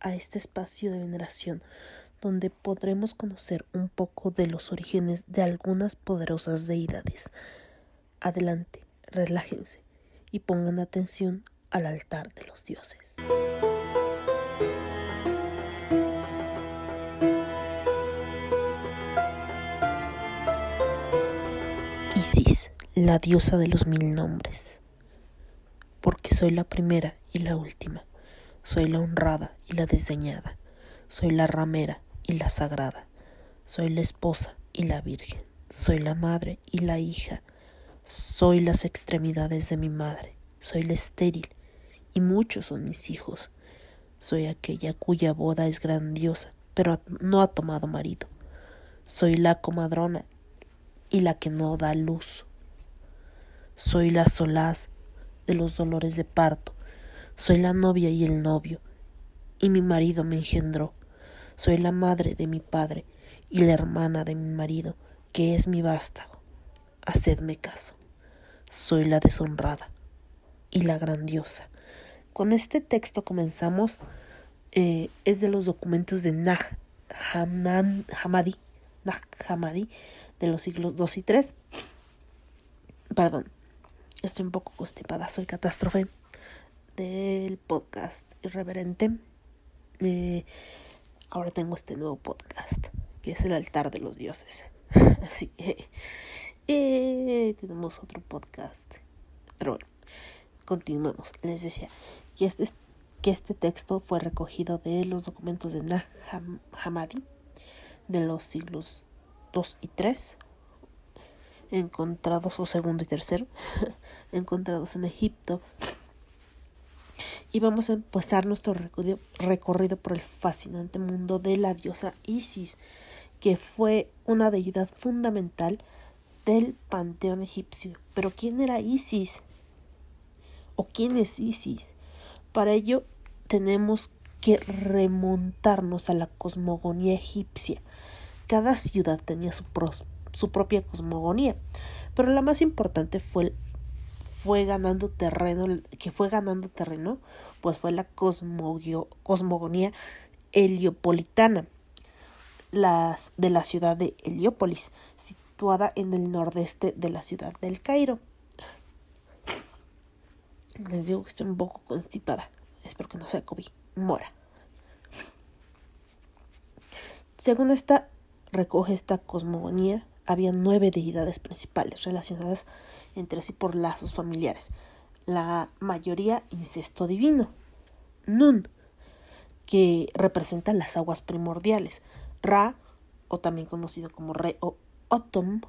a este espacio de veneración donde podremos conocer un poco de los orígenes de algunas poderosas deidades. Adelante, relájense y pongan atención al altar de los dioses. Isis, la diosa de los mil nombres, porque soy la primera y la última, soy la honrada y la desdeñada, soy la ramera y la sagrada, soy la esposa y la virgen, soy la madre y la hija, soy las extremidades de mi madre, soy la estéril, y muchos son mis hijos, soy aquella cuya boda es grandiosa, pero no ha tomado marido, soy la comadrona y la que no da luz, soy la solaz de los dolores de parto, soy la novia y el novio, y mi marido me engendró. Soy la madre de mi padre y la hermana de mi marido, que es mi vástago. Hacedme caso. Soy la deshonrada y la grandiosa. Con este texto comenzamos. Eh, es de los documentos de Nag Hammadi de los siglos II y III. Perdón, estoy un poco constipada, soy catástrofe del podcast irreverente. Eh, ahora tengo este nuevo podcast, que es el altar de los dioses. Así que eh, tenemos otro podcast. Pero bueno, continuemos. Les decía que este, que este texto fue recogido de los documentos de Nag Hammadi de los siglos II y III encontrados, o segundo y tercero, encontrados en Egipto y vamos a empezar nuestro recorrido, por el fascinante mundo de la diosa Isis, que fue una deidad fundamental del panteón egipcio. Pero ¿quién era Isis? ¿O quién es Isis? Para ello tenemos que remontarnos a la cosmogonía egipcia. Cada ciudad tenía su, propia cosmogonía, pero la más importante fue fue ganando terreno, que fue ganando terreno, pues fue la cosmogonía heliopolitana las, de la ciudad de Heliópolis, situada en el nordeste de la ciudad del Cairo. Les digo que estoy un poco constipada. Espero que no sea COVID. Mora. Según esta, recoge esta cosmogonía, había nueve deidades principales relacionadas entre sí por lazos familiares, la mayoría incesto divino. Nun, que representa las aguas primordiales. Ra, o también conocido como Re o Otom,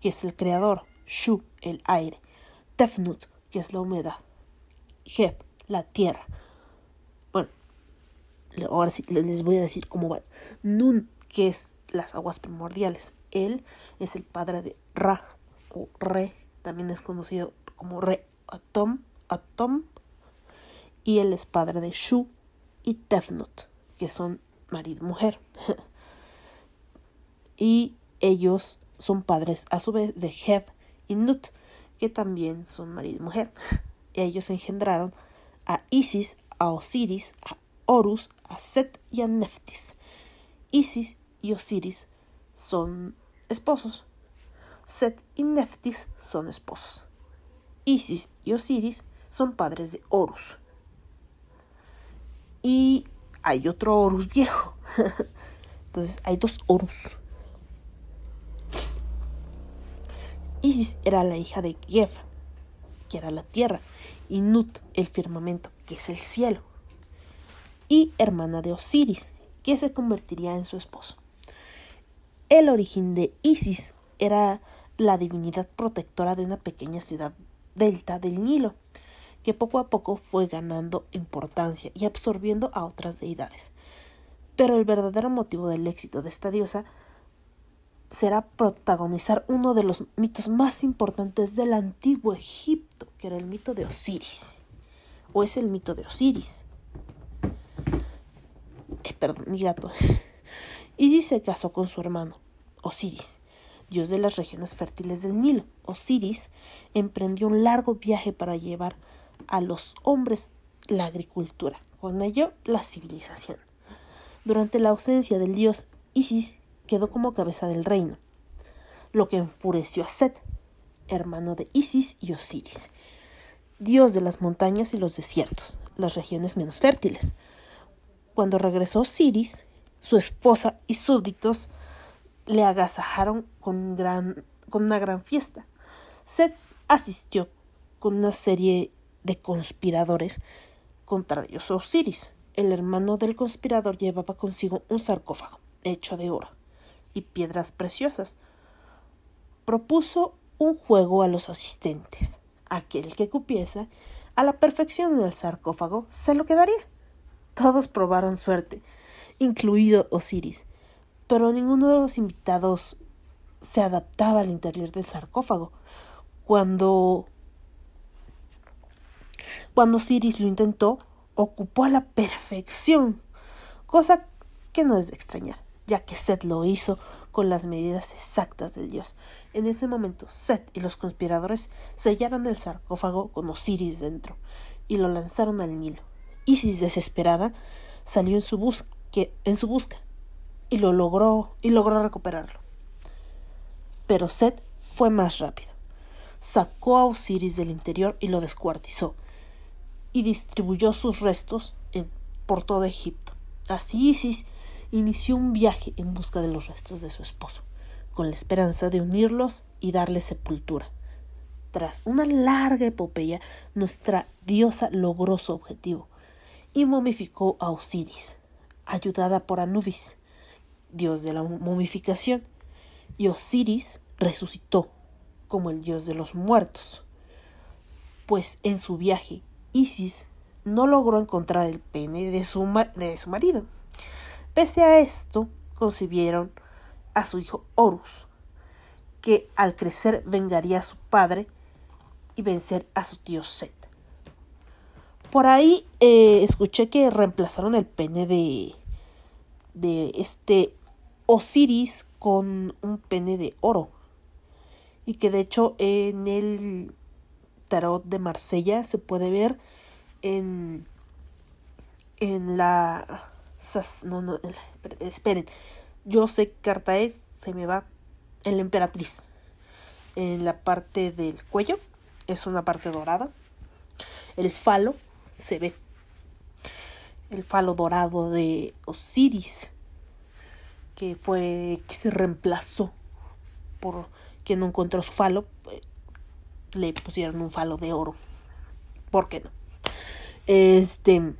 que es el creador. Shu, el aire. Tefnut, que es la humedad. Heb, la tierra. Bueno, ahora sí les voy a decir cómo va. Nun, que es las aguas primordiales. Él es el padre de Ra o Re, también es conocido como Re Atom, Atom, y él es padre de Shu y Tefnut, que son marido y mujer. y ellos son padres a su vez de Heb y Nut, que también son marido y mujer. ellos engendraron a Isis, a Osiris, a Horus, a Set y a Neftis. Isis y Osiris son esposos. Set y Neftis son esposos. Isis y Osiris son padres de Horus. Y hay otro Horus viejo. Entonces hay dos Horus. Isis era la hija de Gef, que era la tierra, y Nut, el firmamento, que es el cielo, y hermana de Osiris, que se convertiría en su esposo. El origen de Isis era la divinidad protectora de una pequeña ciudad delta del Nilo, que poco a poco fue ganando importancia y absorbiendo a otras deidades. Pero el verdadero motivo del éxito de esta diosa será protagonizar uno de los mitos más importantes del antiguo Egipto, que era el mito de Osiris. O es el mito de Osiris. Eh, perdón, mi gato. Isis se casó con su hermano, Osiris, dios de las regiones fértiles del Nilo. Osiris emprendió un largo viaje para llevar a los hombres la agricultura, con ello la civilización. Durante la ausencia del dios, Isis quedó como cabeza del reino, lo que enfureció a Set, hermano de Isis y Osiris, dios de las montañas y los desiertos, las regiones menos fértiles. Cuando regresó Osiris, su esposa y súbditos le agasajaron con, gran, con una gran fiesta. Set asistió con una serie de conspiradores contrarios a Osiris. El hermano del conspirador llevaba consigo un sarcófago hecho de oro y piedras preciosas. Propuso un juego a los asistentes. Aquel que cupiese a la perfección del sarcófago se lo quedaría. Todos probaron suerte, incluido Osiris, pero ninguno de los invitados se adaptaba al interior del sarcófago. Cuando cuando Osiris lo intentó, ocupó a la perfección, cosa que no es de extrañar, ya que Set lo hizo con las medidas exactas del dios. En ese momento, Set y los conspiradores sellaron el sarcófago con Osiris dentro y lo lanzaron al Nilo. Isis, desesperada, salió en su, busca, en su busca y lo logró y logró recuperarlo. Pero Set fue más rápido. Sacó a Osiris del interior y lo descuartizó y distribuyó sus restos por todo Egipto. Así Isis inició un viaje en busca de los restos de su esposo, con la esperanza de unirlos y darle sepultura. Tras una larga epopeya, nuestra diosa logró su objetivo y momificó a Osiris, ayudada por Anubis, dios de la momificación, y Osiris resucitó como el dios de los muertos, pues en su viaje Isis no logró encontrar el pene de su, de su marido. Pese a esto, concibieron a su hijo Horus, que al crecer vengaría a su padre y vencer a su tío Set. Por ahí eh, escuché que reemplazaron el pene de, de este Osiris con un pene de oro. Y que de hecho en el tarot de Marsella se puede ver en, en la... No, no, esperen. Yo sé qué carta es, se me va. En la emperatriz. En la parte del cuello es una parte dorada. El falo se ve. El falo dorado de Osiris. Que fue. que se reemplazó por quien no encontró su falo le pusieron un falo de oro. ¿Por qué no? Este.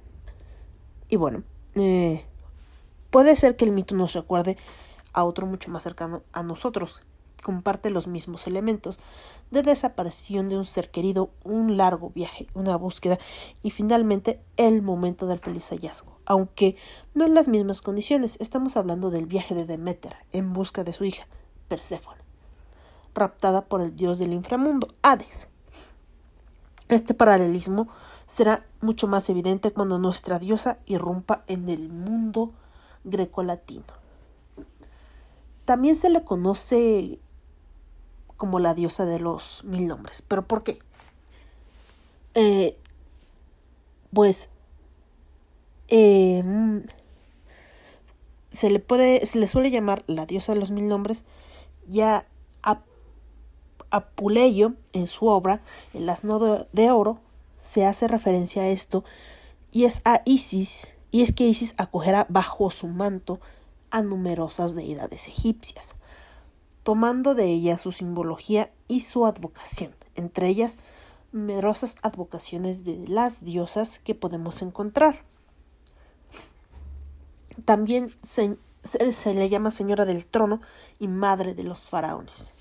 Y bueno, eh, puede ser que el mito nos recuerde a otro mucho más cercano a nosotros, comparte los mismos elementos de desaparición de un ser querido, un largo viaje, una búsqueda y finalmente el momento del feliz hallazgo. Aunque no en las mismas condiciones, estamos hablando del viaje de Demeter en busca de su hija, Perséfone raptada por el dios del inframundo, Hades. Este paralelismo será mucho más evidente cuando nuestra diosa irrumpa en el mundo grecolatino. También se le conoce como la diosa de los mil nombres. ¿Pero por qué? Eh, pues em, se le puede, se le suele llamar la diosa de los mil nombres ya a Apuleyo, en su obra El asno de oro, se hace referencia a esto, y es a Isis, y es que Isis acogerá bajo su manto a numerosas deidades egipcias, tomando de ellas su simbología y su advocación, entre ellas numerosas advocaciones de las diosas que podemos encontrar. También se le llama Señora del Trono y Madre de los Faraones.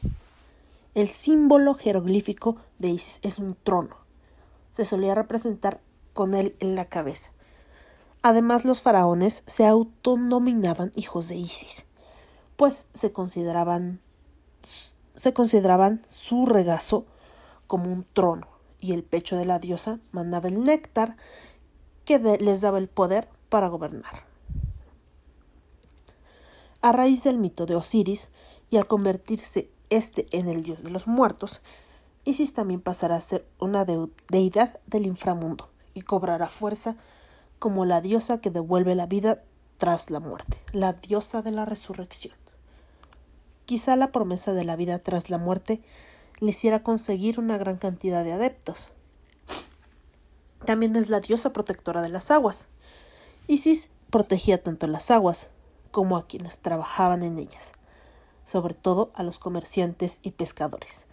El símbolo jeroglífico de Isis es un trono. Se solía representar con él en la cabeza. Además, los faraones se autonominaban hijos de Isis, pues se consideraban, se consideraban su regazo como un trono, y el pecho de la diosa mandaba el néctar que les daba el poder para gobernar. A raíz del mito de Osiris, y al convertirse este en el dios de los muertos, Isis también pasará a ser una deidad del inframundo y cobrará fuerza como la diosa que devuelve la vida tras la muerte, la diosa de la resurrección. Quizá la promesa de la vida tras la muerte le hiciera conseguir una gran cantidad de adeptos. También es la diosa protectora de las aguas. Isis protegía tanto las aguas como a quienes trabajaban en ellas, sobre todo a los comerciantes y pescadores.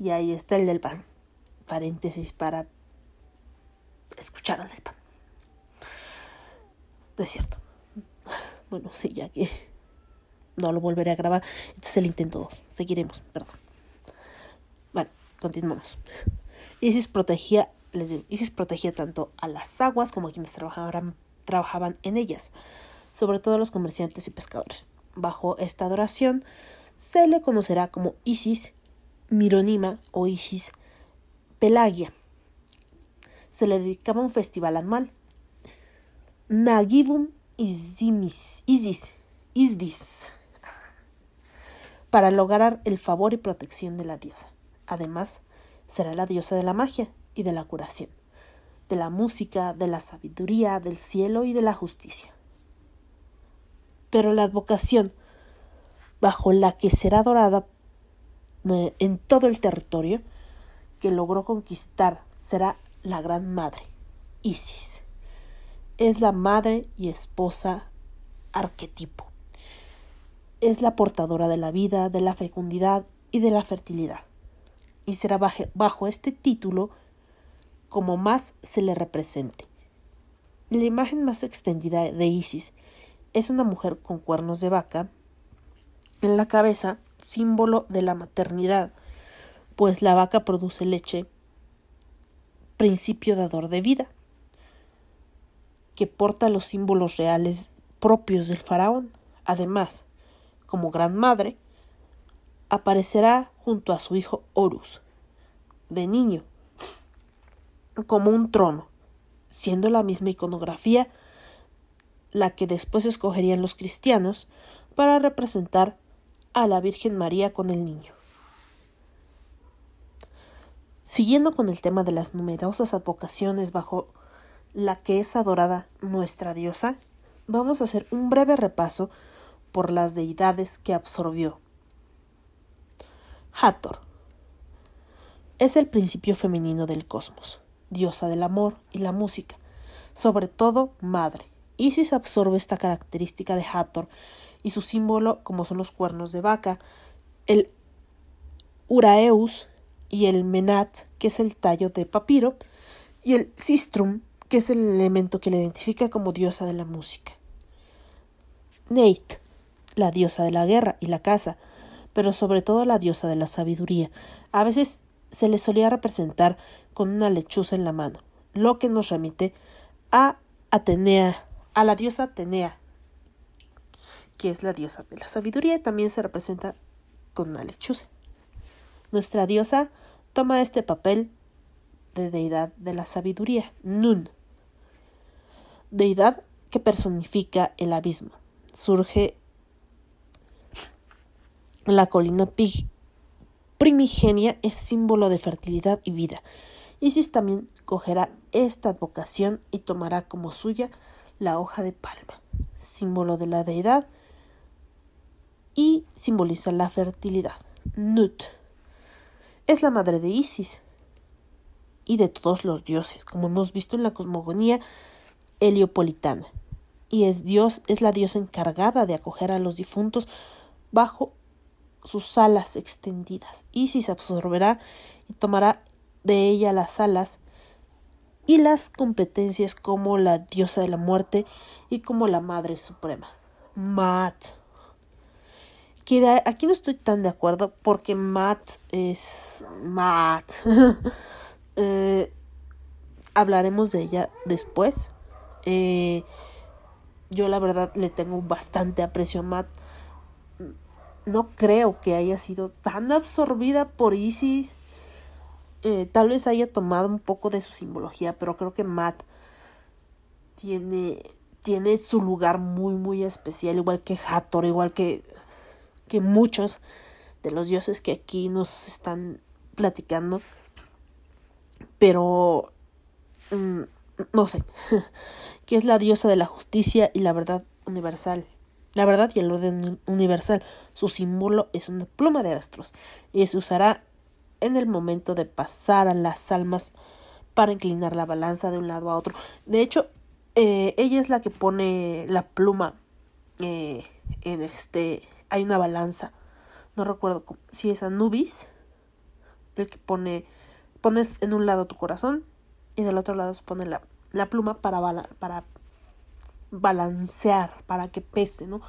Y ahí está el del pan. Paréntesis para escuchar al del pan. Es cierto. Bueno, sí, ya que no lo volveré a grabar. Este es el intento 2. Seguiremos, perdón. Bueno, continuamos. Isis protegía, les digo, Isis protegía tanto a las aguas como a quienes trabajaban, trabajaban en ellas, sobre todo a los comerciantes y pescadores. Bajo esta adoración se le conocerá como Isis Mironima o Isis Pelagia. Se le dedicaba un festival anual. Nagibum Isis, Isdis, para lograr el favor y protección de la diosa. Además, será la diosa de la magia y de la curación, de la música, de la sabiduría, del cielo y de la justicia. Pero la advocación bajo la que será adorada eh, en todo el territorio que logró conquistar será la Gran Madre, Isis. Es la madre y esposa arquetipo. Es la portadora de la vida, de la fecundidad y de la fertilidad. Y será bajo este título como más se le represente. La imagen más extendida de Isis es una mujer con cuernos de vaca en la cabeza, símbolo de la maternidad, pues la vaca produce leche, principio dador de vida, que porta los símbolos reales propios del faraón. Además, como gran madre, aparecerá junto a su hijo Horus, de niño, como un trono, siendo la misma iconografía la que después escogerían los cristianos para representar a la Virgen María con el niño. Siguiendo con el tema de las numerosas advocaciones bajo la que es adorada nuestra diosa, vamos a hacer un breve repaso por las deidades que absorbió. Hathor es el principio femenino del cosmos, diosa del amor y la música, sobre todo madre. Isis absorbe esta característica de Hathor y su símbolo, como son los cuernos de vaca, el Uraeus y el Menat, que es el tallo de papiro, y el Sistrum, que es el elemento que le identifica como diosa de la música. Neit, la diosa de la guerra y la caza, pero sobre todo la diosa de la sabiduría. A veces se le solía representar con una lechuza en la mano, lo que nos remite a Atenea, a la diosa Atenea, que es la diosa de la sabiduría, y también se representa con una lechuza. Nuestra diosa toma este papel de deidad de la sabiduría, Nun, deidad que personifica el abismo. Surge la colina primigenia es símbolo de fertilidad y vida. Isis también cogerá esta advocación y tomará como suya la hoja de palma, símbolo de la deidad y simboliza la fertilidad. Nut es la madre de Isis y de todos los dioses, como hemos visto en la cosmogonía heliopolitana. Y es Dios, es la diosa encargada de acoger a los difuntos bajo sus alas extendidas. Isis absorberá y tomará de ella las alas y las competencias como la diosa de la muerte y como la madre suprema. Mat aquí no estoy tan de acuerdo porque Matt es Matt. Eh, hablaremos de ella después. Eh, yo la verdad le tengo bastante aprecio a Matt. No creo que haya sido tan absorbida por Isis. Eh, tal vez haya tomado un poco de su simbología, pero creo que Matt tiene, tiene su lugar muy, muy especial, igual que Hathor, igual que que muchos de los dioses que aquí nos están platicando. Pero mm, no sé, que es la diosa de la justicia y la verdad universal. La verdad y el orden universal. Su símbolo es una pluma de astros y se usará en el momento de pasar a las almas para inclinar la balanza de un lado a otro. De hecho, eh, ella es la que pone la pluma eh, en este. Hay una balanza. No recuerdo si es Anubis. El que pone. Pones en un lado tu corazón y del otro lado se pone la, la pluma para, para balancear, para que pese, ¿no?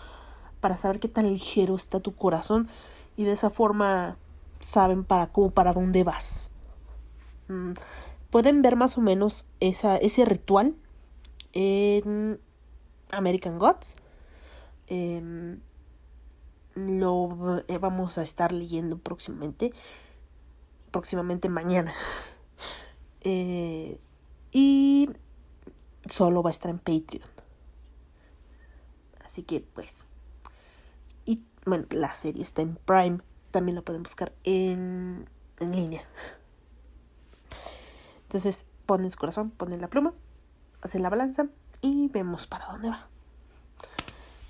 Para saber qué tan ligero está tu corazón y de esa forma saben para cómo, para dónde vas. Mm, pueden ver más o menos esa, ese ritual en American Gods. Em, lo eh, vamos a estar leyendo próximamente. Próximamente mañana. Eh, y solo va a estar en Patreon. Así que pues. Y bueno, la serie está en Prime. También la pueden buscar en, en línea. Entonces ponen su corazón, ponen la pluma, hacen la balanza y vemos para dónde va.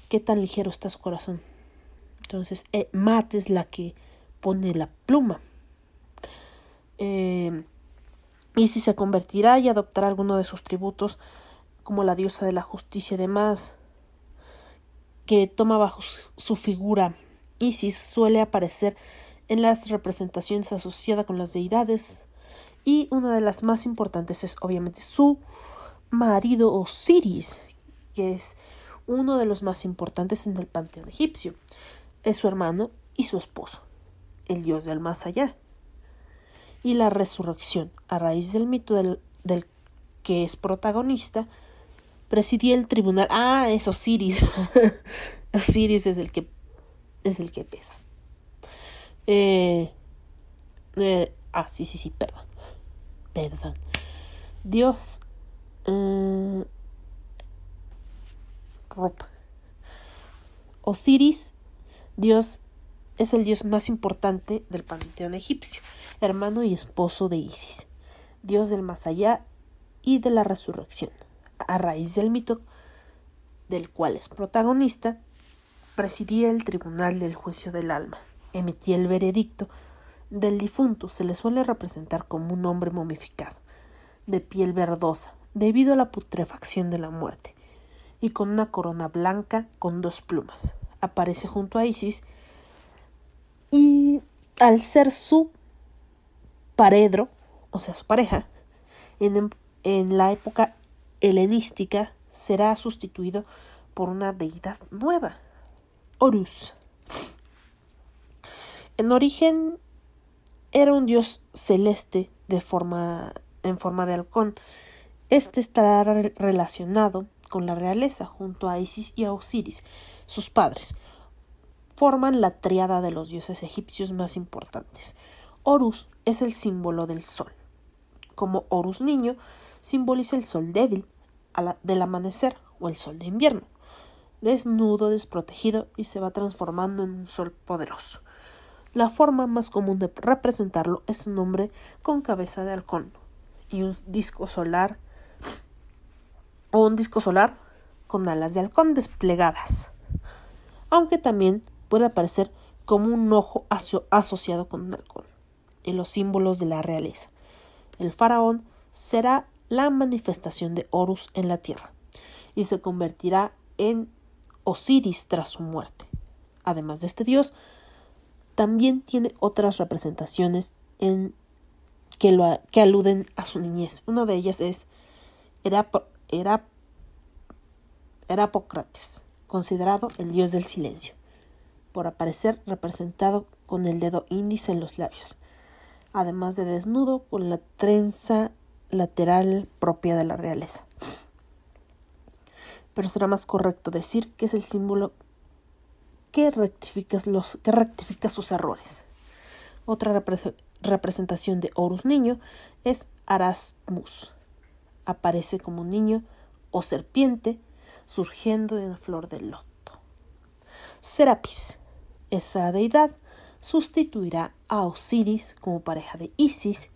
Qué tan ligero está su corazón. Entonces, eh, Matt es la que pone la pluma. Eh, y si se convertirá y adoptará alguno de sus tributos, como la diosa de la justicia y demás, que toma bajo su figura Isis suele aparecer en las representaciones asociadas con las deidades y una de las más importantes es obviamente su marido Osiris, que es uno de los más importantes en el panteón egipcio. Es su hermano y su esposo, el dios del más allá. Y la resurrección, a raíz del mito del, del que es protagonista, presidía el tribunal. Ah, es Osiris. Osiris es el que es el que pesa. Eh, eh, ah, sí, sí, sí, perdón. Perdón. Dios. Eh, Osiris, Dios, es el dios más importante del panteón egipcio, hermano y esposo de Isis, dios del más allá y de la resurrección. A raíz del mito del cual es protagonista, presidía el tribunal del juicio del alma, emitía el veredicto del difunto, se le suele representar como un hombre momificado, de piel verdosa, debido a la putrefacción de la muerte, y con una corona blanca con dos plumas. Aparece junto a Isis y al ser su paredro, o sea, su pareja, en, en la época helenística será sustituido por una deidad nueva, Horus. En origen era un dios celeste de forma, en forma de halcón. Este estará relacionado con la realeza junto a Isis y a Osiris, sus padres. Forman la triada de los dioses egipcios más importantes. Horus es el símbolo del sol. Como Horus niño, simboliza el sol débil del amanecer o el sol de invierno desnudo, desprotegido y se va transformando en un sol poderoso. La forma más común de representarlo es un hombre con cabeza de halcón y un disco solar o un disco solar con alas de halcón desplegadas, aunque también puede aparecer como un ojo asociado con un halcón en los símbolos de la realeza. El faraón será la manifestación de Horus en la tierra y se convertirá en Osiris tras su muerte. Además de este dios, también tiene otras representaciones en que, lo, que aluden a su niñez. Una de ellas es era, era, Erapocrates, considerado el dios del silencio, por aparecer representado con el dedo índice en los labios, además de desnudo con la trenza lateral propia de la realeza pero será más correcto decir que es el símbolo que rectifica, los, que rectifica sus errores. Otra representación de Horus niño es Arasmus. Aparece como un niño o serpiente surgiendo de una flor de loto. Serapis. Esa deidad sustituirá a Osiris como pareja de Isis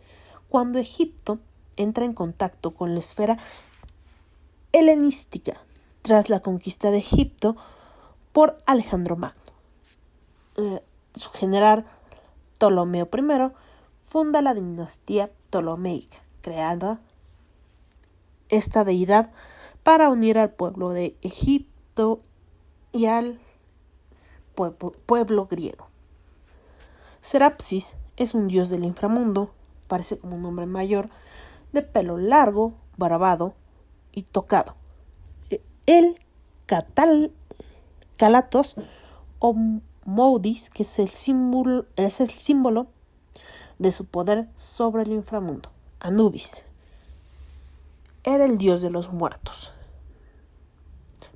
cuando Egipto entra en contacto con la esfera helenística tras la conquista de Egipto por Alejandro Magno. Eh, su general Ptolomeo I funda la dinastía ptolomeica, creada esta deidad para unir al pueblo de Egipto y al pueblo, griego. Serapsis es un dios del inframundo, parece como un hombre mayor, de pelo largo, barbado y tocado. El catal, calatos o Moudis, que es el, símbolo, es el símbolo de su poder sobre el inframundo. Anubis era el dios de los muertos,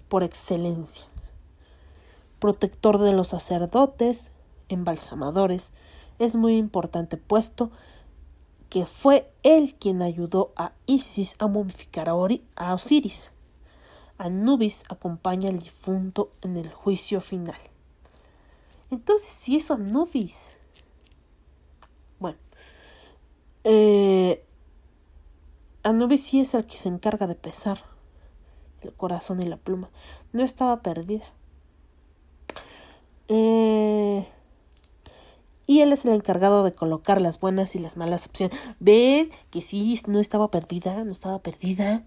por excelencia, protector de los sacerdotes, embalsamadores, es muy importante puesto que fue él quien ayudó a Isis a momificar a, Osiris. Anubis acompaña al difunto en el juicio final. Entonces, si es Anubis. Bueno. Eh, Anubis sí es el que se encarga de pesar el corazón y la pluma. No estaba perdida. Eh, y él es el encargado de colocar las buenas y las malas opciones. Ven que sí, no estaba perdida, no estaba perdida.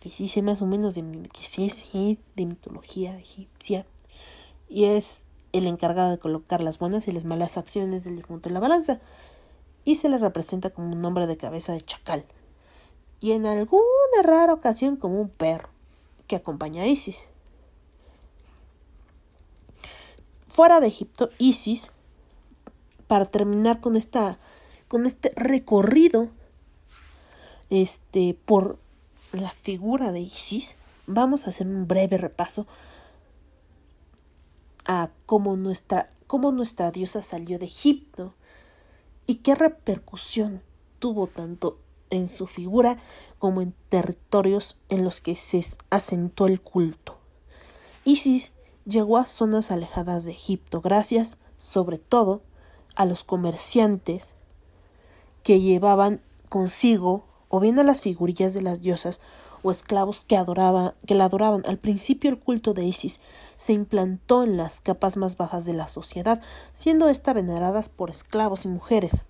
Que sí sé más o menos de de mitología egipcia. Y es el encargado de colocar las buenas y las malas acciones del difunto en la balanza. Y se le representa como un hombre de cabeza de chacal. Y en alguna rara ocasión como un perro que acompaña a Isis. Fuera de Egipto, Isis para terminar con esta con este recorrido este por la figura de Isis, vamos a hacer un breve repaso a cómo nuestra, cómo nuestra diosa salió de Egipto y qué repercusión tuvo tanto en su figura como en territorios en los que se asentó el culto. Isis llegó a zonas alejadas de Egipto gracias, sobre todo, a los comerciantes que llevaban consigo o bien a las figurillas de las diosas o esclavos que, que la adoraban. Al principio el culto de Isis se implantó en las capas más bajas de la sociedad, siendo ésta veneradas por esclavos y mujeres,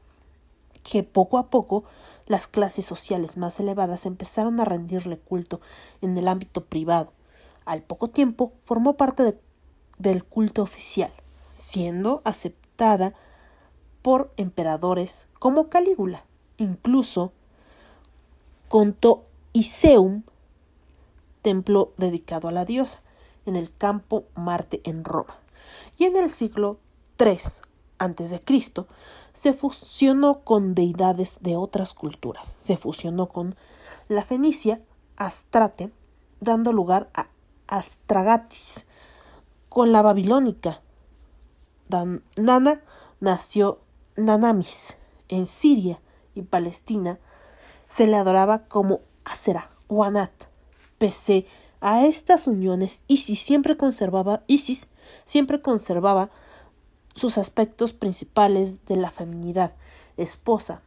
que poco a poco las clases sociales más elevadas empezaron a rendirle culto en el ámbito privado. Al poco tiempo formó parte del culto oficial, siendo aceptada por emperadores como Calígula. Incluso contó Iseum, templo dedicado a la diosa, en el campo Marte en Roma. Y en el siglo III a.C. se fusionó con deidades de otras culturas. Se fusionó con la fenicia Astrate, dando lugar a Astragatis, con la babilónica. Nana nació Nanamis, en Siria y Palestina, se le adoraba como Asera o Anat. Pese a estas uniones, Isis siempre conservaba, Isis siempre conservaba sus aspectos principales de la feminidad, esposa,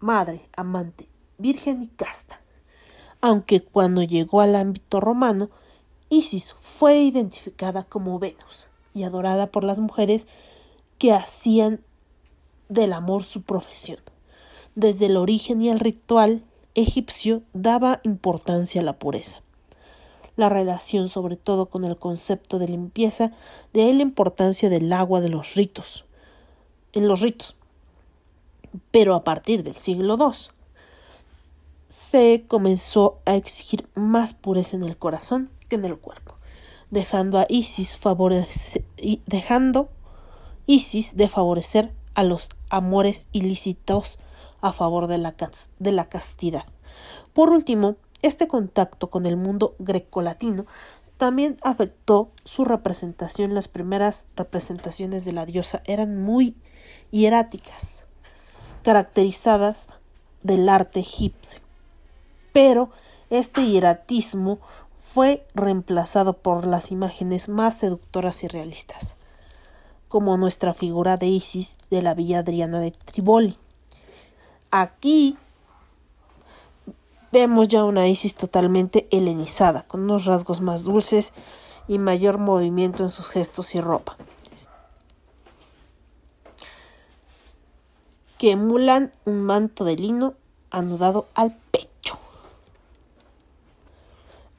madre, amante, virgen y casta. Aunque cuando llegó al ámbito romano, Isis fue identificada como Venus y adorada por las mujeres que hacían del amor su profesión. Desde el origen y el ritual egipcio daba importancia a la pureza. La relación sobre todo con el concepto de limpieza, de ahí la importancia del agua de los ritos, en los ritos. Pero a partir del siglo II se comenzó a exigir más pureza en el corazón que en el cuerpo, dejando a Isis dejando Isis de favorecer a los amores ilícitos a favor de la, de la castidad. Por último, este contacto con el mundo grecolatino también afectó su representación. Las primeras representaciones de la diosa eran muy hieráticas, caracterizadas del arte egipcio. Pero este hieratismo fue reemplazado por las imágenes más seductoras y realistas como nuestra figura de Isis de la Villa Adriana de Triboli. Aquí vemos ya una Isis totalmente helenizada, con unos rasgos más dulces y mayor movimiento en sus gestos y ropa, que emulan un manto de lino anudado al pecho.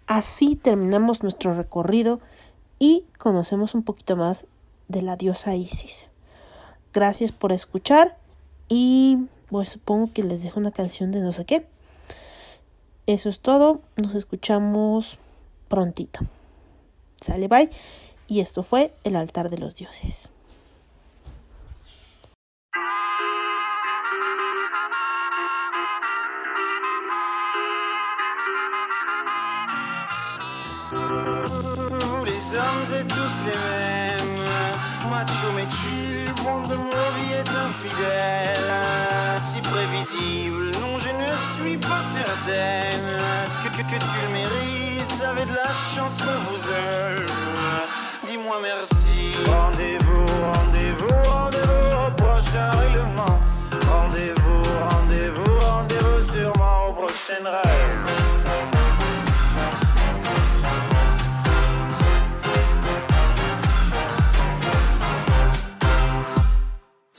Así terminamos nuestro recorrido y conocemos un poquito más de la diosa Isis. Gracias por escuchar y pues supongo que les dejo una canción de no sé qué. Eso es todo. Nos escuchamos prontito. Sale, bye. Y esto fue el altar de los dioses. Macho mais tu, monde de mon vie est infidèle? Si prévisible, non, je ne suis pas certaine que, que, que tu le mérites. Avez de la chance qu'on vous aime. Dis-moi merci. Rendez-vous, rendez-vous, rendez-vous au prochain règlement. Rendez-vous, rendez-vous, rendez-vous sûrement au prochain rêve.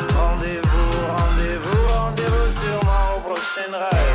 Rendez-vous, rendez-vous, rendez-vous sûrement au prochain rêve.